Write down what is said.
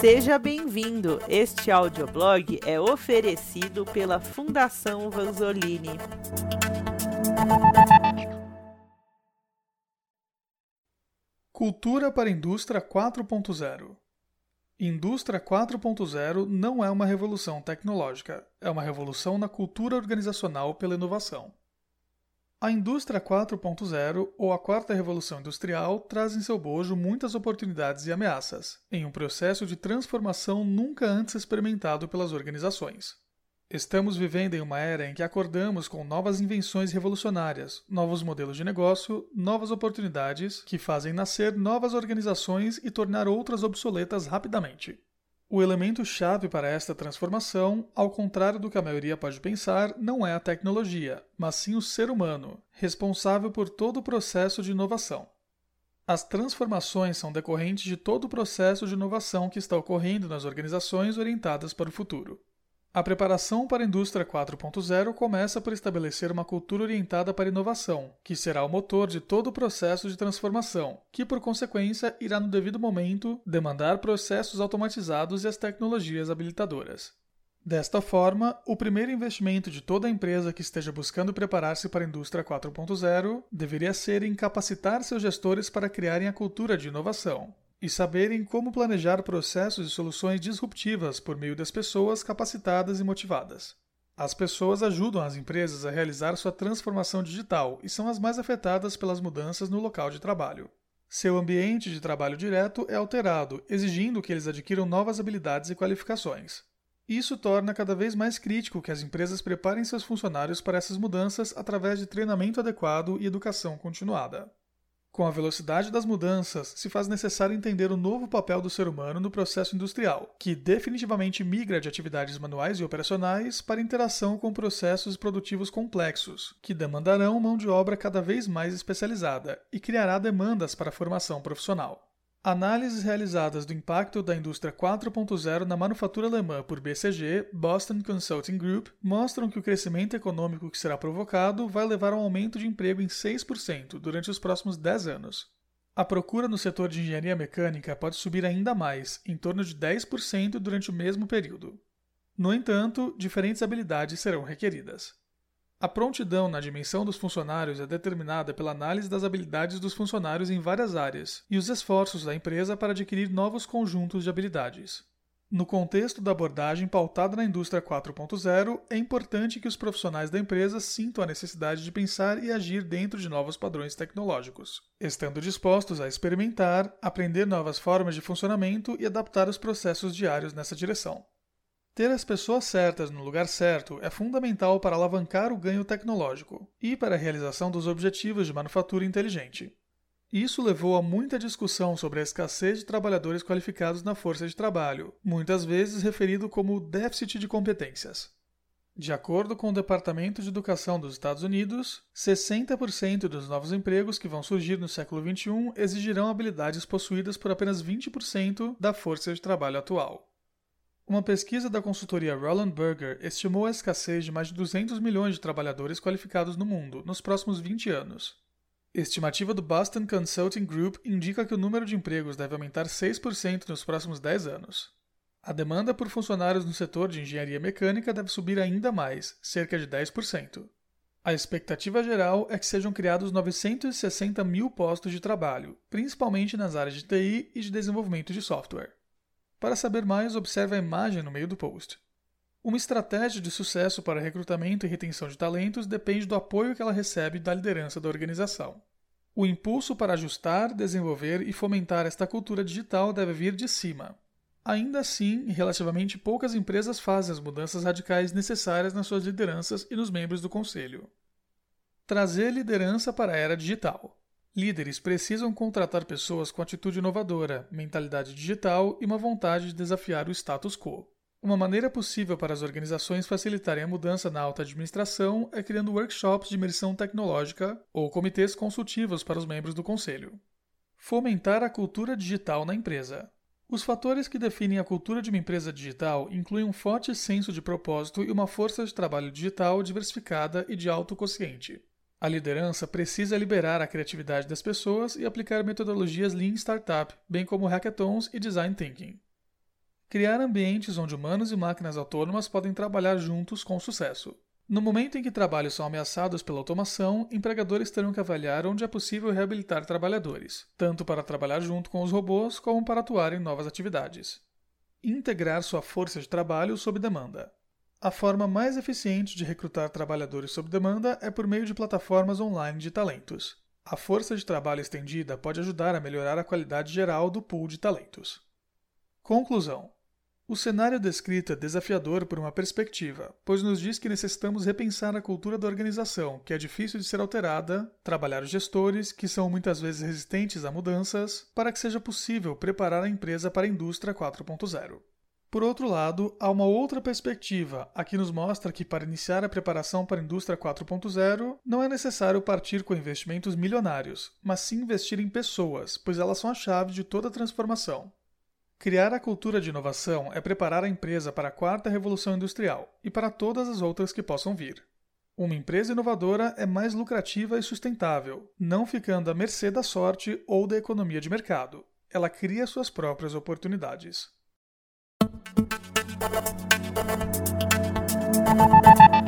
Seja bem-vindo! Este audioblog é oferecido pela Fundação Vanzolini. Cultura para a Indústria 4.0 Indústria 4.0 não é uma revolução tecnológica, é uma revolução na cultura organizacional pela inovação. A indústria 4.0, ou a quarta revolução industrial, traz em seu bojo muitas oportunidades e ameaças, em um processo de transformação nunca antes experimentado pelas organizações. Estamos vivendo em uma era em que acordamos com novas invenções revolucionárias, novos modelos de negócio, novas oportunidades que fazem nascer novas organizações e tornar outras obsoletas rapidamente. O elemento chave para esta transformação, ao contrário do que a maioria pode pensar, não é a tecnologia, mas sim o ser humano, responsável por todo o processo de inovação. As transformações são decorrentes de todo o processo de inovação que está ocorrendo nas organizações orientadas para o futuro. A preparação para a indústria 4.0 começa por estabelecer uma cultura orientada para inovação, que será o motor de todo o processo de transformação, que por consequência irá no devido momento demandar processos automatizados e as tecnologias habilitadoras. Desta forma, o primeiro investimento de toda empresa que esteja buscando preparar-se para a indústria 4.0 deveria ser em capacitar seus gestores para criarem a cultura de inovação, e saberem como planejar processos e soluções disruptivas por meio das pessoas capacitadas e motivadas. As pessoas ajudam as empresas a realizar sua transformação digital e são as mais afetadas pelas mudanças no local de trabalho. Seu ambiente de trabalho direto é alterado, exigindo que eles adquiram novas habilidades e qualificações. Isso torna cada vez mais crítico que as empresas preparem seus funcionários para essas mudanças através de treinamento adequado e educação continuada. Com a velocidade das mudanças, se faz necessário entender o novo papel do ser humano no processo industrial, que definitivamente migra de atividades manuais e operacionais para interação com processos produtivos complexos, que demandarão mão de obra cada vez mais especializada e criará demandas para a formação profissional. Análises realizadas do impacto da indústria 4.0 na manufatura alemã por BCG, Boston Consulting Group, mostram que o crescimento econômico que será provocado vai levar a um aumento de emprego em 6% durante os próximos 10 anos. A procura no setor de engenharia mecânica pode subir ainda mais, em torno de 10% durante o mesmo período. No entanto, diferentes habilidades serão requeridas. A prontidão na dimensão dos funcionários é determinada pela análise das habilidades dos funcionários em várias áreas e os esforços da empresa para adquirir novos conjuntos de habilidades. No contexto da abordagem pautada na indústria 4.0, é importante que os profissionais da empresa sintam a necessidade de pensar e agir dentro de novos padrões tecnológicos, estando dispostos a experimentar, aprender novas formas de funcionamento e adaptar os processos diários nessa direção. Ter as pessoas certas no lugar certo é fundamental para alavancar o ganho tecnológico e para a realização dos objetivos de manufatura inteligente. Isso levou a muita discussão sobre a escassez de trabalhadores qualificados na força de trabalho, muitas vezes referido como déficit de competências. De acordo com o Departamento de Educação dos Estados Unidos, 60% dos novos empregos que vão surgir no século XXI exigirão habilidades possuídas por apenas 20% da força de trabalho atual. Uma pesquisa da consultoria Roland Berger estimou a escassez de mais de 200 milhões de trabalhadores qualificados no mundo nos próximos 20 anos. Estimativa do Boston Consulting Group indica que o número de empregos deve aumentar 6% nos próximos 10 anos. A demanda por funcionários no setor de engenharia mecânica deve subir ainda mais, cerca de 10%. A expectativa geral é que sejam criados 960 mil postos de trabalho, principalmente nas áreas de TI e de desenvolvimento de software. Para saber mais, observe a imagem no meio do post. Uma estratégia de sucesso para recrutamento e retenção de talentos depende do apoio que ela recebe da liderança da organização. O impulso para ajustar, desenvolver e fomentar esta cultura digital deve vir de cima. Ainda assim, relativamente poucas empresas fazem as mudanças radicais necessárias nas suas lideranças e nos membros do conselho. Trazer liderança para a era digital. Líderes precisam contratar pessoas com atitude inovadora, mentalidade digital e uma vontade de desafiar o status quo. Uma maneira possível para as organizações facilitarem a mudança na alta administração é criando workshops de imersão tecnológica ou comitês consultivos para os membros do conselho. Fomentar a cultura digital na empresa. Os fatores que definem a cultura de uma empresa digital incluem um forte senso de propósito e uma força de trabalho digital diversificada e de autoconsciente. A liderança precisa liberar a criatividade das pessoas e aplicar metodologias Lean Startup, bem como hackathons e design thinking. Criar ambientes onde humanos e máquinas autônomas podem trabalhar juntos com sucesso. No momento em que trabalhos são ameaçados pela automação, empregadores terão que avaliar onde é possível reabilitar trabalhadores, tanto para trabalhar junto com os robôs como para atuar em novas atividades. Integrar sua força de trabalho sob demanda. A forma mais eficiente de recrutar trabalhadores sob demanda é por meio de plataformas online de talentos. A força de trabalho estendida pode ajudar a melhorar a qualidade geral do pool de talentos. Conclusão: o cenário descrito é desafiador por uma perspectiva, pois nos diz que necessitamos repensar a cultura da organização, que é difícil de ser alterada, trabalhar os gestores, que são muitas vezes resistentes a mudanças, para que seja possível preparar a empresa para a indústria 4.0. Por outro lado, há uma outra perspectiva, a que nos mostra que para iniciar a preparação para a indústria 4.0 não é necessário partir com investimentos milionários, mas sim investir em pessoas, pois elas são a chave de toda a transformação. Criar a cultura de inovação é preparar a empresa para a quarta revolução industrial e para todas as outras que possam vir. Uma empresa inovadora é mais lucrativa e sustentável, não ficando à mercê da sorte ou da economia de mercado. Ela cria suas próprias oportunidades. Thank you.